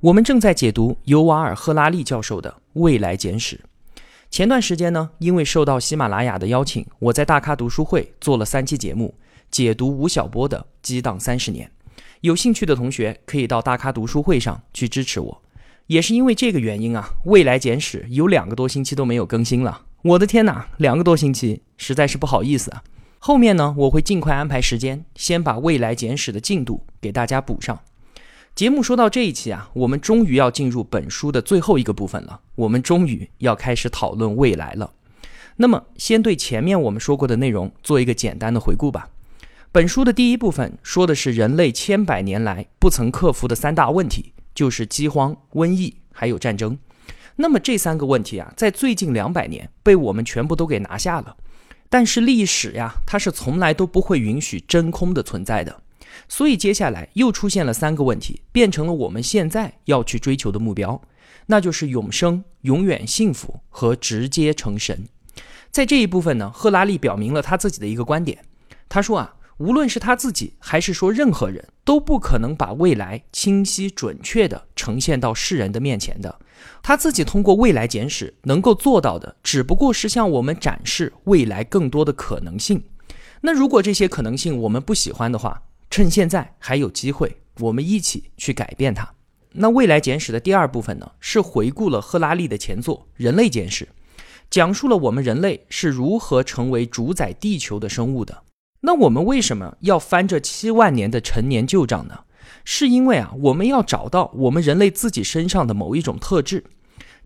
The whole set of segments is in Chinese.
我们正在解读尤瓦尔·赫拉利教授的《未来简史》。前段时间呢，因为受到喜马拉雅的邀请，我在大咖读书会做了三期节目，解读吴晓波的《激荡三十年》。有兴趣的同学可以到大咖读书会上去支持我。也是因为这个原因啊，《未来简史》有两个多星期都没有更新了。我的天哪，两个多星期，实在是不好意思啊。后面呢，我会尽快安排时间，先把《未来简史》的进度给大家补上。节目说到这一期啊，我们终于要进入本书的最后一个部分了。我们终于要开始讨论未来了。那么，先对前面我们说过的内容做一个简单的回顾吧。本书的第一部分说的是人类千百年来不曾克服的三大问题，就是饥荒、瘟疫还有战争。那么这三个问题啊，在最近两百年被我们全部都给拿下了。但是历史呀，它是从来都不会允许真空的存在的。所以接下来又出现了三个问题，变成了我们现在要去追求的目标，那就是永生、永远幸福和直接成神。在这一部分呢，赫拉利表明了他自己的一个观点。他说啊，无论是他自己还是说任何人都不可能把未来清晰准确地呈现到世人的面前的。他自己通过未来简史能够做到的，只不过是向我们展示未来更多的可能性。那如果这些可能性我们不喜欢的话，趁现在还有机会，我们一起去改变它。那《未来简史》的第二部分呢，是回顾了赫拉利的前作《人类简史》，讲述了我们人类是如何成为主宰地球的生物的。那我们为什么要翻这七万年的陈年旧账呢？是因为啊，我们要找到我们人类自己身上的某一种特质，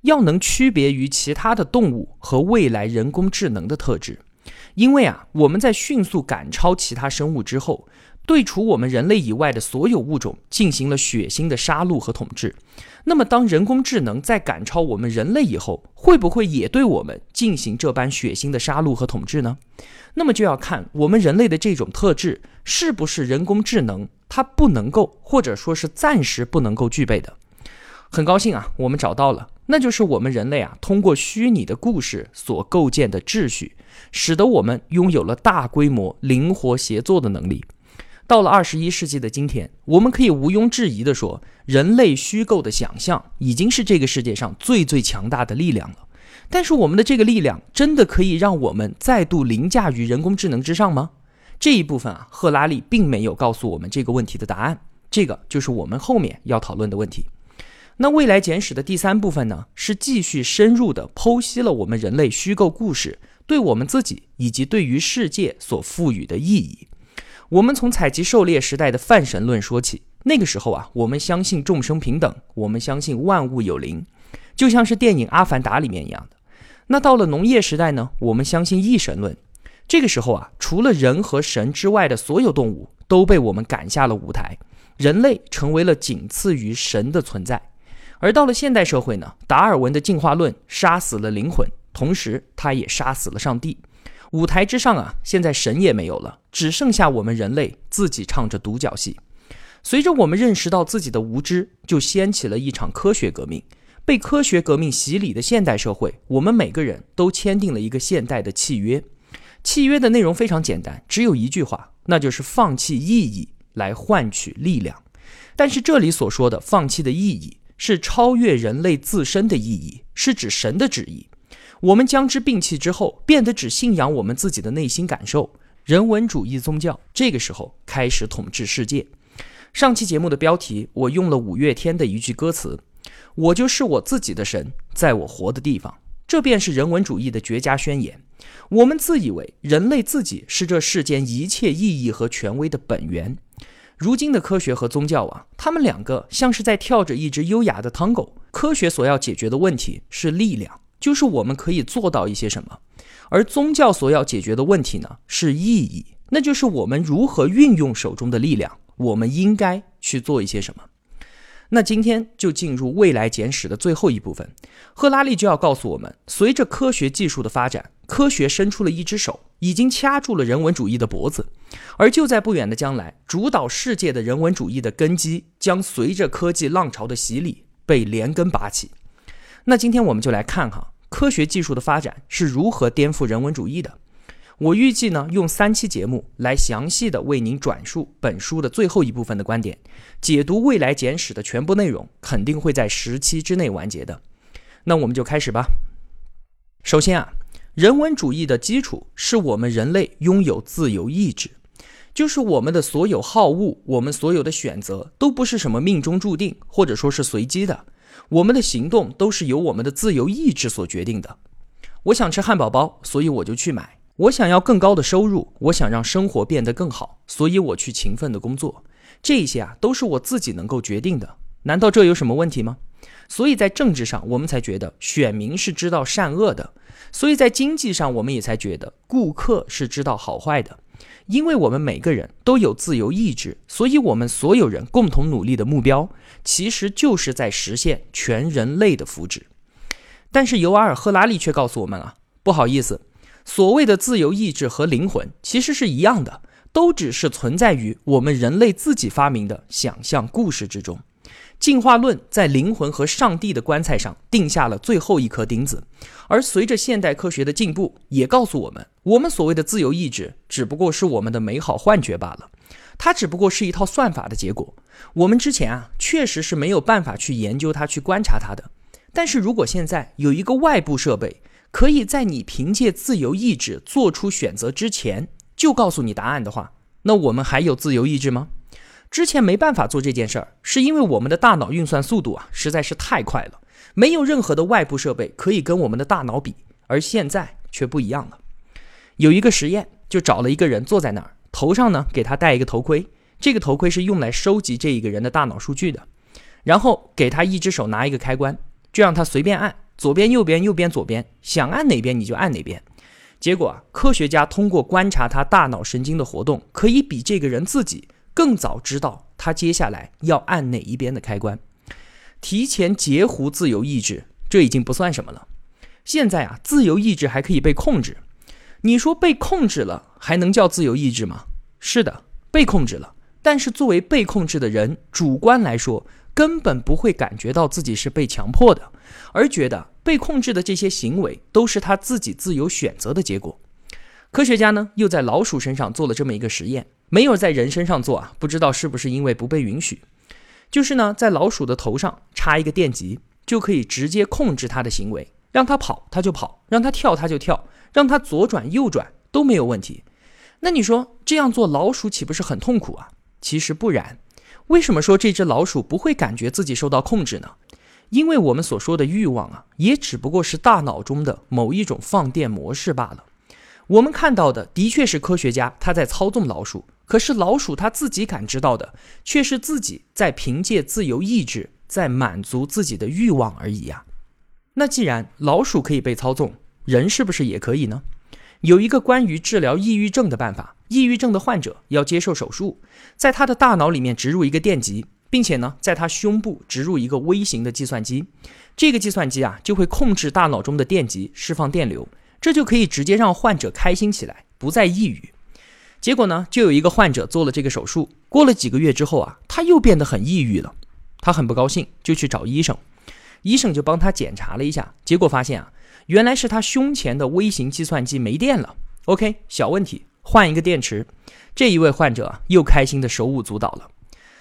要能区别于其他的动物和未来人工智能的特质。因为啊，我们在迅速赶超其他生物之后。对除我们人类以外的所有物种进行了血腥的杀戮和统治。那么，当人工智能在赶超我们人类以后，会不会也对我们进行这般血腥的杀戮和统治呢？那么就要看我们人类的这种特质是不是人工智能它不能够，或者说是暂时不能够具备的。很高兴啊，我们找到了，那就是我们人类啊，通过虚拟的故事所构建的秩序，使得我们拥有了大规模灵活协作的能力。到了二十一世纪的今天，我们可以毋庸置疑地说，人类虚构的想象已经是这个世界上最最强大的力量了。但是，我们的这个力量真的可以让我们再度凌驾于人工智能之上吗？这一部分啊，赫拉利并没有告诉我们这个问题的答案。这个就是我们后面要讨论的问题。那未来简史的第三部分呢，是继续深入的剖析了我们人类虚构故事对我们自己以及对于世界所赋予的意义。我们从采集狩猎时代的泛神论说起，那个时候啊，我们相信众生平等，我们相信万物有灵，就像是电影《阿凡达》里面一样的。那到了农业时代呢，我们相信异神论，这个时候啊，除了人和神之外的所有动物都被我们赶下了舞台，人类成为了仅次于神的存在。而到了现代社会呢，达尔文的进化论杀死了灵魂，同时他也杀死了上帝。舞台之上啊，现在神也没有了，只剩下我们人类自己唱着独角戏。随着我们认识到自己的无知，就掀起了一场科学革命。被科学革命洗礼的现代社会，我们每个人都签订了一个现代的契约。契约的内容非常简单，只有一句话，那就是放弃意义来换取力量。但是这里所说的放弃的意义，是超越人类自身的意义，是指神的旨意。我们将之摒弃之后，变得只信仰我们自己的内心感受。人文主义宗教这个时候开始统治世界。上期节目的标题，我用了五月天的一句歌词：“我就是我自己的神，在我活的地方。”这便是人文主义的绝佳宣言。我们自以为人类自己是这世间一切意义和权威的本源。如今的科学和宗教啊，他们两个像是在跳着一支优雅的探戈。科学所要解决的问题是力量。就是我们可以做到一些什么，而宗教所要解决的问题呢，是意义，那就是我们如何运用手中的力量，我们应该去做一些什么。那今天就进入未来简史的最后一部分，赫拉利就要告诉我们，随着科学技术的发展，科学伸出了一只手，已经掐住了人文主义的脖子，而就在不远的将来，主导世界的人文主义的根基将随着科技浪潮的洗礼被连根拔起。那今天我们就来看哈，科学技术的发展是如何颠覆人文主义的。我预计呢，用三期节目来详细的为您转述本书的最后一部分的观点，解读未来简史的全部内容，肯定会在十期之内完结的。那我们就开始吧。首先啊，人文主义的基础是我们人类拥有自由意志，就是我们的所有好恶，我们所有的选择都不是什么命中注定，或者说是随机的，我们的行动都是由我们的自由意志所决定的。我想吃汉堡包，所以我就去买。我想要更高的收入，我想让生活变得更好，所以我去勤奋的工作。这些啊，都是我自己能够决定的。难道这有什么问题吗？所以在政治上，我们才觉得选民是知道善恶的；所以在经济上，我们也才觉得顾客是知道好坏的。因为我们每个人都有自由意志，所以我们所有人共同努力的目标，其实就是在实现全人类的福祉。但是尤瓦尔·赫拉利却告诉我们啊，不好意思。所谓的自由意志和灵魂其实是一样的，都只是存在于我们人类自己发明的想象故事之中。进化论在灵魂和上帝的棺材上钉下了最后一颗钉子，而随着现代科学的进步，也告诉我们，我们所谓的自由意志只不过是我们的美好幻觉罢了，它只不过是一套算法的结果。我们之前啊，确实是没有办法去研究它、去观察它的。但是如果现在有一个外部设备，可以在你凭借自由意志做出选择之前就告诉你答案的话，那我们还有自由意志吗？之前没办法做这件事儿，是因为我们的大脑运算速度啊实在是太快了，没有任何的外部设备可以跟我们的大脑比。而现在却不一样了，有一个实验，就找了一个人坐在那儿，头上呢给他戴一个头盔，这个头盔是用来收集这一个人的大脑数据的，然后给他一只手拿一个开关，就让他随便按。左边、右边、右边、左边，想按哪边你就按哪边。结果啊，科学家通过观察他大脑神经的活动，可以比这个人自己更早知道他接下来要按哪一边的开关，提前截胡自由意志，这已经不算什么了。现在啊，自由意志还可以被控制。你说被控制了，还能叫自由意志吗？是的，被控制了。但是作为被控制的人，主观来说，根本不会感觉到自己是被强迫的，而觉得。被控制的这些行为都是他自己自由选择的结果。科学家呢又在老鼠身上做了这么一个实验，没有在人身上做啊，不知道是不是因为不被允许。就是呢，在老鼠的头上插一个电极，就可以直接控制它的行为，让它跑它就跑，让它跳它就跳，让它左转右转都没有问题。那你说这样做老鼠岂不是很痛苦啊？其实不然。为什么说这只老鼠不会感觉自己受到控制呢？因为我们所说的欲望啊，也只不过是大脑中的某一种放电模式罢了。我们看到的的确是科学家他在操纵老鼠，可是老鼠它自己感知到的却是自己在凭借自由意志在满足自己的欲望而已呀。那既然老鼠可以被操纵，人是不是也可以呢？有一个关于治疗抑郁症的办法，抑郁症的患者要接受手术，在他的大脑里面植入一个电极。并且呢，在他胸部植入一个微型的计算机，这个计算机啊就会控制大脑中的电极，释放电流，这就可以直接让患者开心起来，不再抑郁。结果呢，就有一个患者做了这个手术，过了几个月之后啊，他又变得很抑郁了，他很不高兴，就去找医生，医生就帮他检查了一下，结果发现啊，原来是他胸前的微型计算机没电了。OK，小问题，换一个电池。这一位患者又开心的手舞足蹈了。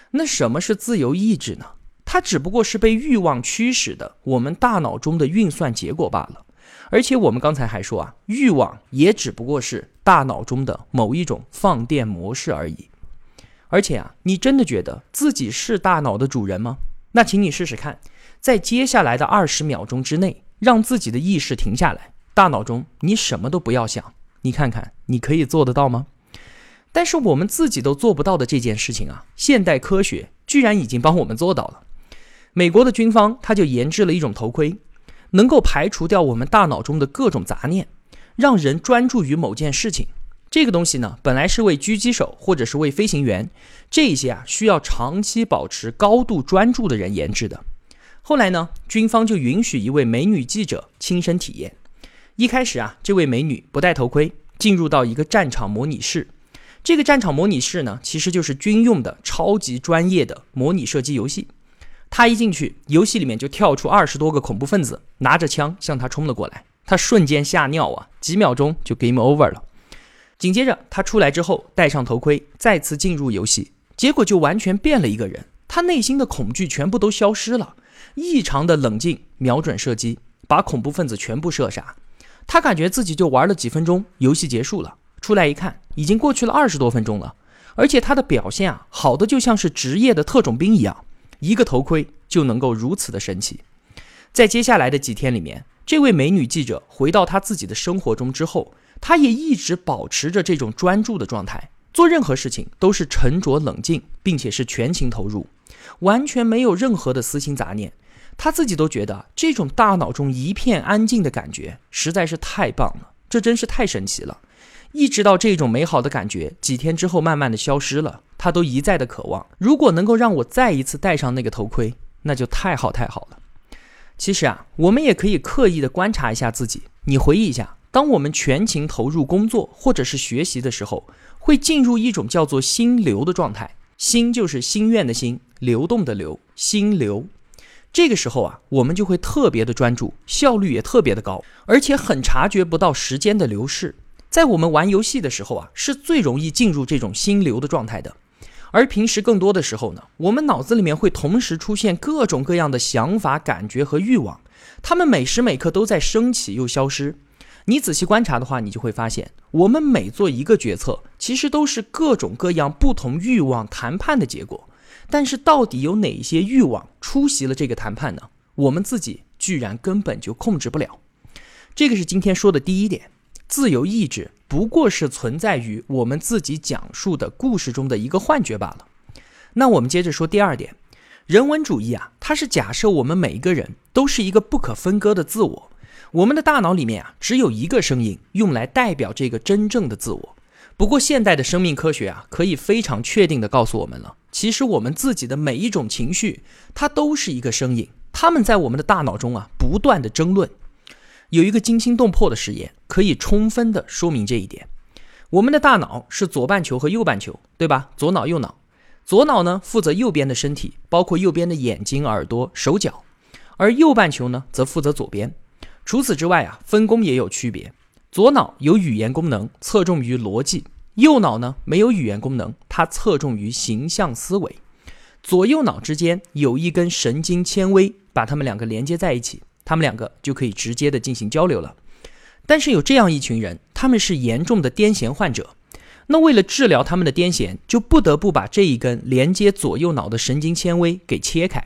那什么是自由意志呢？它只不过是被欲望驱使的我们大脑中的运算结果罢了。而且我们刚才还说啊，欲望也只不过是大脑中的某一种放电模式而已。而且啊，你真的觉得自己是大脑的主人吗？那请你试试看，在接下来的二十秒钟之内，让自己的意识停下来，大脑中你什么都不要想，你看看你可以做得到吗？但是我们自己都做不到的这件事情啊，现代科学居然已经帮我们做到了。美国的军方他就研制了一种头盔，能够排除掉我们大脑中的各种杂念，让人专注于某件事情。这个东西呢，本来是为狙击手或者是为飞行员这些啊需要长期保持高度专注的人研制的。后来呢，军方就允许一位美女记者亲身体验。一开始啊，这位美女不戴头盔，进入到一个战场模拟室。这个战场模拟室呢，其实就是军用的超级专业的模拟射击游戏。他一进去，游戏里面就跳出二十多个恐怖分子，拿着枪向他冲了过来。他瞬间吓尿啊，几秒钟就 game over 了。紧接着，他出来之后戴上头盔，再次进入游戏，结果就完全变了一个人。他内心的恐惧全部都消失了，异常的冷静，瞄准射击，把恐怖分子全部射杀。他感觉自己就玩了几分钟，游戏结束了。出来一看，已经过去了二十多分钟了，而且他的表现啊，好的就像是职业的特种兵一样，一个头盔就能够如此的神奇。在接下来的几天里面，这位美女记者回到她自己的生活中之后，她也一直保持着这种专注的状态，做任何事情都是沉着冷静，并且是全情投入，完全没有任何的私心杂念。她自己都觉得这种大脑中一片安静的感觉实在是太棒了，这真是太神奇了。一直到这种美好的感觉几天之后慢慢的消失了，他都一再的渴望，如果能够让我再一次戴上那个头盔，那就太好太好了。其实啊，我们也可以刻意的观察一下自己，你回忆一下，当我们全情投入工作或者是学习的时候，会进入一种叫做心流的状态，心就是心愿的心，流动的流，心流。这个时候啊，我们就会特别的专注，效率也特别的高，而且很察觉不到时间的流逝。在我们玩游戏的时候啊，是最容易进入这种心流的状态的。而平时更多的时候呢，我们脑子里面会同时出现各种各样的想法、感觉和欲望，他们每时每刻都在升起又消失。你仔细观察的话，你就会发现，我们每做一个决策，其实都是各种各样不同欲望谈判的结果。但是，到底有哪些欲望出席了这个谈判呢？我们自己居然根本就控制不了。这个是今天说的第一点。自由意志不过是存在于我们自己讲述的故事中的一个幻觉罢了。那我们接着说第二点，人文主义啊，它是假设我们每一个人都是一个不可分割的自我，我们的大脑里面啊只有一个声音用来代表这个真正的自我。不过现代的生命科学啊，可以非常确定的告诉我们了，其实我们自己的每一种情绪，它都是一个声音，他们在我们的大脑中啊不断的争论。有一个惊心动魄的实验，可以充分的说明这一点。我们的大脑是左半球和右半球，对吧？左脑右脑，左脑呢负责右边的身体，包括右边的眼睛、耳朵、手脚，而右半球呢则负责左边。除此之外啊，分工也有区别。左脑有语言功能，侧重于逻辑；右脑呢没有语言功能，它侧重于形象思维。左右脑之间有一根神经纤维把它们两个连接在一起。他们两个就可以直接的进行交流了，但是有这样一群人，他们是严重的癫痫患者，那为了治疗他们的癫痫，就不得不把这一根连接左右脑的神经纤维给切开，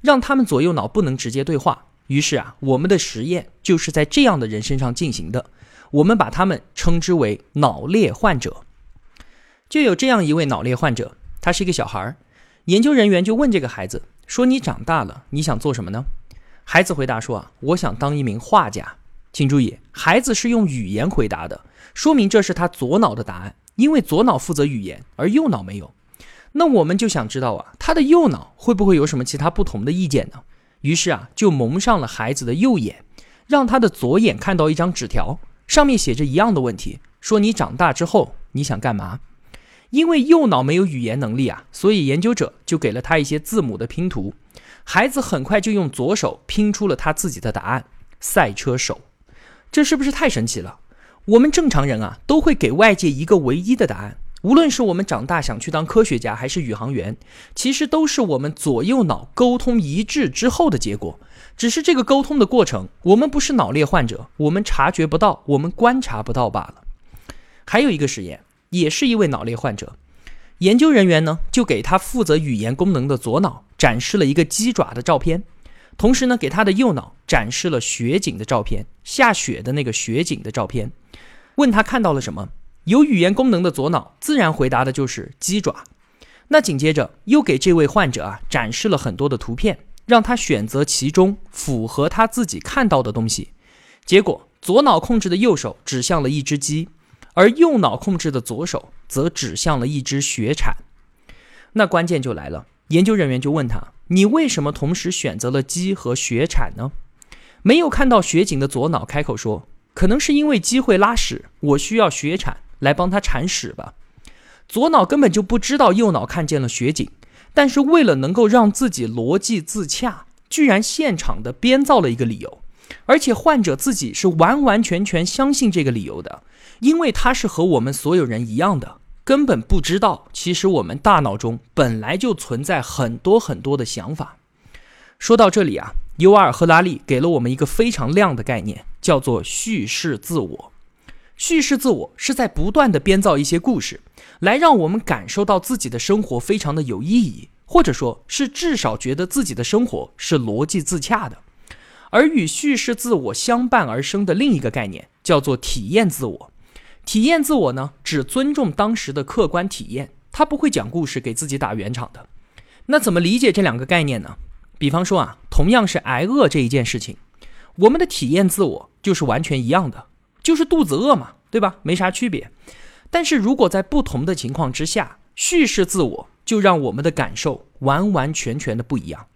让他们左右脑不能直接对话。于是啊，我们的实验就是在这样的人身上进行的，我们把他们称之为脑裂患者。就有这样一位脑裂患者，他是一个小孩儿，研究人员就问这个孩子说：“你长大了，你想做什么呢？”孩子回答说：“啊，我想当一名画家。”请注意，孩子是用语言回答的，说明这是他左脑的答案，因为左脑负责语言，而右脑没有。那我们就想知道啊，他的右脑会不会有什么其他不同的意见呢？于是啊，就蒙上了孩子的右眼，让他的左眼看到一张纸条，上面写着一样的问题，说你长大之后你想干嘛？因为右脑没有语言能力啊，所以研究者就给了他一些字母的拼图。孩子很快就用左手拼出了他自己的答案：赛车手。这是不是太神奇了？我们正常人啊，都会给外界一个唯一的答案。无论是我们长大想去当科学家，还是宇航员，其实都是我们左右脑沟通一致之后的结果。只是这个沟通的过程，我们不是脑裂患者，我们察觉不到，我们观察不到罢了。还有一个实验，也是一位脑裂患者。研究人员呢，就给他负责语言功能的左脑展示了一个鸡爪的照片，同时呢，给他的右脑展示了雪景的照片，下雪的那个雪景的照片，问他看到了什么。有语言功能的左脑自然回答的就是鸡爪。那紧接着又给这位患者啊展示了很多的图片，让他选择其中符合他自己看到的东西。结果左脑控制的右手指向了一只鸡。而右脑控制的左手则指向了一只雪铲。那关键就来了，研究人员就问他：“你为什么同时选择了鸡和雪铲呢？”没有看到雪景的左脑开口说：“可能是因为鸡会拉屎，我需要雪铲来帮它铲屎吧。”左脑根本就不知道右脑看见了雪景，但是为了能够让自己逻辑自洽，居然现场的编造了一个理由，而且患者自己是完完全全相信这个理由的，因为他是和我们所有人一样的。根本不知道，其实我们大脑中本来就存在很多很多的想法。说到这里啊，尤瓦尔·赫拉利给了我们一个非常亮的概念，叫做叙事自我。叙事自我是在不断的编造一些故事，来让我们感受到自己的生活非常的有意义，或者说是至少觉得自己的生活是逻辑自洽的。而与叙事自我相伴而生的另一个概念，叫做体验自我。体验自我呢，只尊重当时的客观体验，他不会讲故事给自己打圆场的。那怎么理解这两个概念呢？比方说啊，同样是挨饿这一件事情，我们的体验自我就是完全一样的，就是肚子饿嘛，对吧？没啥区别。但是如果在不同的情况之下，叙事自我就让我们的感受完完全全的不一样。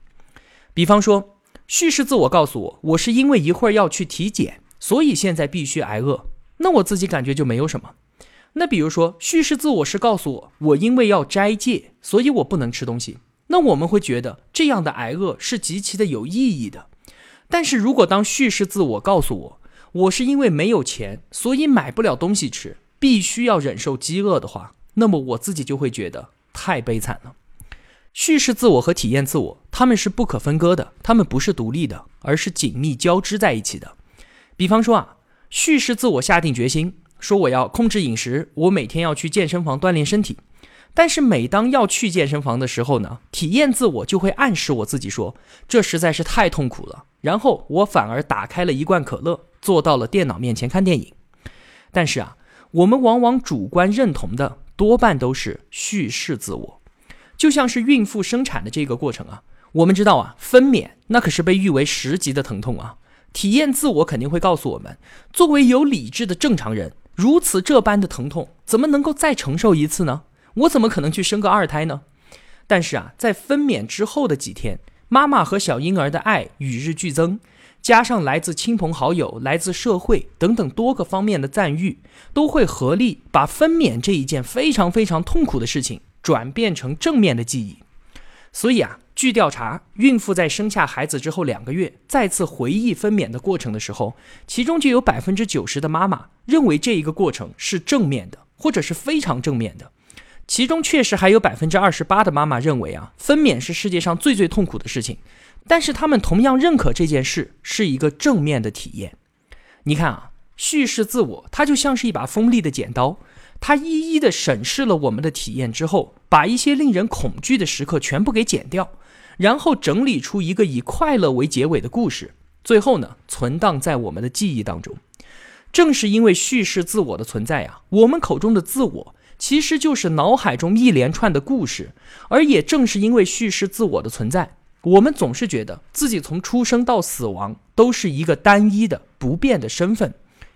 比方说，叙事自我告诉我，我是因为一会儿要去体检，所以现在必须挨饿。那我自己感觉就没有什么。那比如说，叙事自我是告诉我，我因为要斋戒，所以我不能吃东西。那我们会觉得这样的挨饿是极其的有意义的。但是如果当叙事自我告诉我，我是因为没有钱，所以买不了东西吃，必须要忍受饥饿的话，那么我自己就会觉得太悲惨了。叙事自我和体验自我，他们是不可分割的，他们不是独立的，而是紧密交织在一起的。比方说啊。叙事自我下定决心说我要控制饮食，我每天要去健身房锻炼身体。但是每当要去健身房的时候呢，体验自我就会暗示我自己说这实在是太痛苦了。然后我反而打开了一罐可乐，坐到了电脑面前看电影。但是啊，我们往往主观认同的多半都是叙事自我，就像是孕妇生产的这个过程啊，我们知道啊，分娩那可是被誉为十级的疼痛啊。体验自我肯定会告诉我们，作为有理智的正常人，如此这般的疼痛，怎么能够再承受一次呢？我怎么可能去生个二胎呢？但是啊，在分娩之后的几天，妈妈和小婴儿的爱与日俱增，加上来自亲朋好友、来自社会等等多个方面的赞誉，都会合力把分娩这一件非常非常痛苦的事情转变成正面的记忆。所以啊。据调查，孕妇在生下孩子之后两个月再次回忆分娩的过程的时候，其中就有百分之九十的妈妈认为这一个过程是正面的，或者是非常正面的。其中确实还有百分之二十八的妈妈认为啊，分娩是世界上最最痛苦的事情，但是他们同样认可这件事是一个正面的体验。你看啊，叙事自我它就像是一把锋利的剪刀。他一一的审视了我们的体验之后，把一些令人恐惧的时刻全部给剪掉，然后整理出一个以快乐为结尾的故事，最后呢，存档在我们的记忆当中。正是因为叙事自我的存在呀，我们口中的自我其实就是脑海中一连串的故事，而也正是因为叙事自我的存在，我们总是觉得自己从出生到死亡都是一个单一的不变的身份。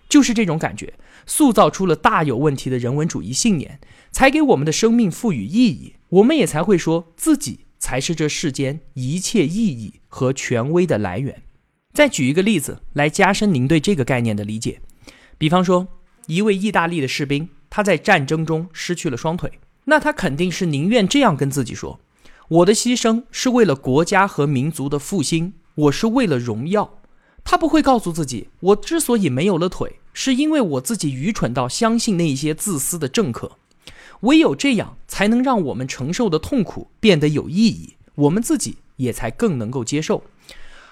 就是这种感觉，塑造出了大有问题的人文主义信念，才给我们的生命赋予意义。我们也才会说自己才是这世间一切意义和权威的来源。再举一个例子来加深您对这个概念的理解。比方说，一位意大利的士兵，他在战争中失去了双腿，那他肯定是宁愿这样跟自己说：“我的牺牲是为了国家和民族的复兴，我是为了荣耀。”他不会告诉自己，我之所以没有了腿。是因为我自己愚蠢到相信那些自私的政客，唯有这样才能让我们承受的痛苦变得有意义，我们自己也才更能够接受。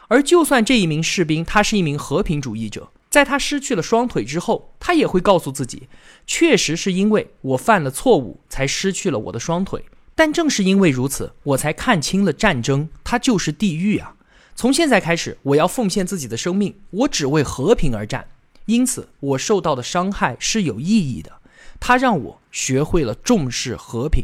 而就算这一名士兵他是一名和平主义者，在他失去了双腿之后，他也会告诉自己，确实是因为我犯了错误才失去了我的双腿，但正是因为如此，我才看清了战争，它就是地狱啊！从现在开始，我要奉献自己的生命，我只为和平而战。因此，我受到的伤害是有意义的，它让我学会了重视和平。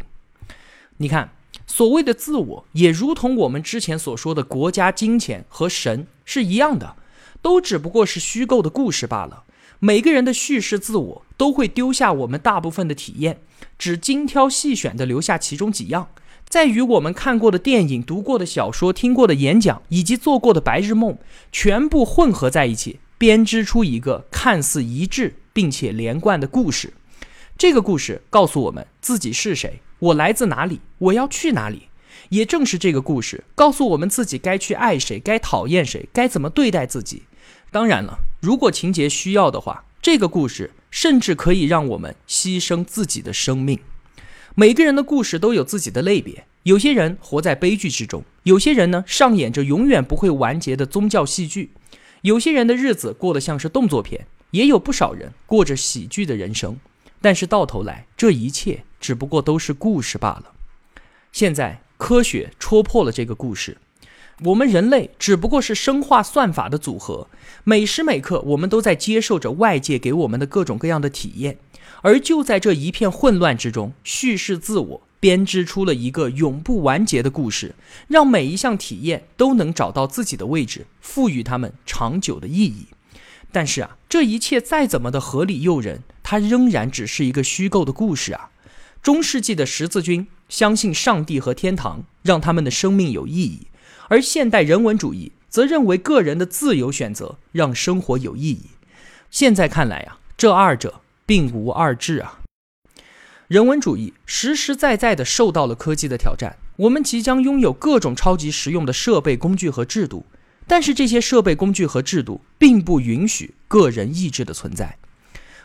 你看，所谓的自我，也如同我们之前所说的国家、金钱和神是一样的，都只不过是虚构的故事罢了。每个人的叙事自我都会丢下我们大部分的体验，只精挑细选的留下其中几样，在与我们看过的电影、读过的小说、听过的演讲以及做过的白日梦全部混合在一起，编织出一个看似一致并且连贯的故事。这个故事告诉我们自己是谁，我来自哪里，我要去哪里。也正是这个故事告诉我们自己该去爱谁，该讨厌谁，该怎么对待自己。当然了，如果情节需要的话，这个故事甚至可以让我们牺牲自己的生命。每个人的故事都有自己的类别，有些人活在悲剧之中，有些人呢上演着永远不会完结的宗教戏剧，有些人的日子过得像是动作片，也有不少人过着喜剧的人生。但是到头来，这一切只不过都是故事罢了。现在。科学戳破了这个故事，我们人类只不过是生化算法的组合，每时每刻我们都在接受着外界给我们的各种各样的体验，而就在这一片混乱之中，叙事自我编织出了一个永不完结的故事，让每一项体验都能找到自己的位置，赋予他们长久的意义。但是啊，这一切再怎么的合理诱人，它仍然只是一个虚构的故事啊。中世纪的十字军相信上帝和天堂，让他们的生命有意义；而现代人文主义则认为个人的自由选择让生活有意义。现在看来呀，这二者并无二致啊。人文主义实实在在地受到了科技的挑战，我们即将拥有各种超级实用的设备、工具和制度，但是这些设备、工具和制度并不允许个人意志的存在。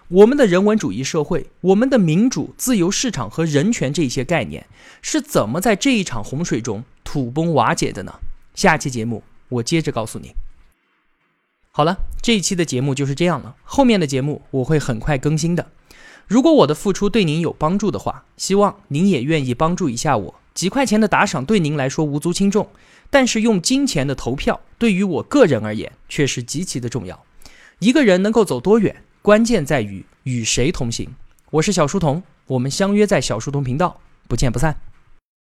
我们的人文主义社会，我们的民主、自由市场和人权这些概念是怎么在这一场洪水中土崩瓦解的呢？下期节目我接着告诉你。好了，这一期的节目就是这样了，后面的节目我会很快更新的。如果我的付出对您有帮助的话，希望您也愿意帮助一下我。几块钱的打赏对您来说无足轻重，但是用金钱的投票对于我个人而言却是极其的重要。一个人能够走多远？关键在于与谁同行。我是小书童，我们相约在小书童频道，不见不散。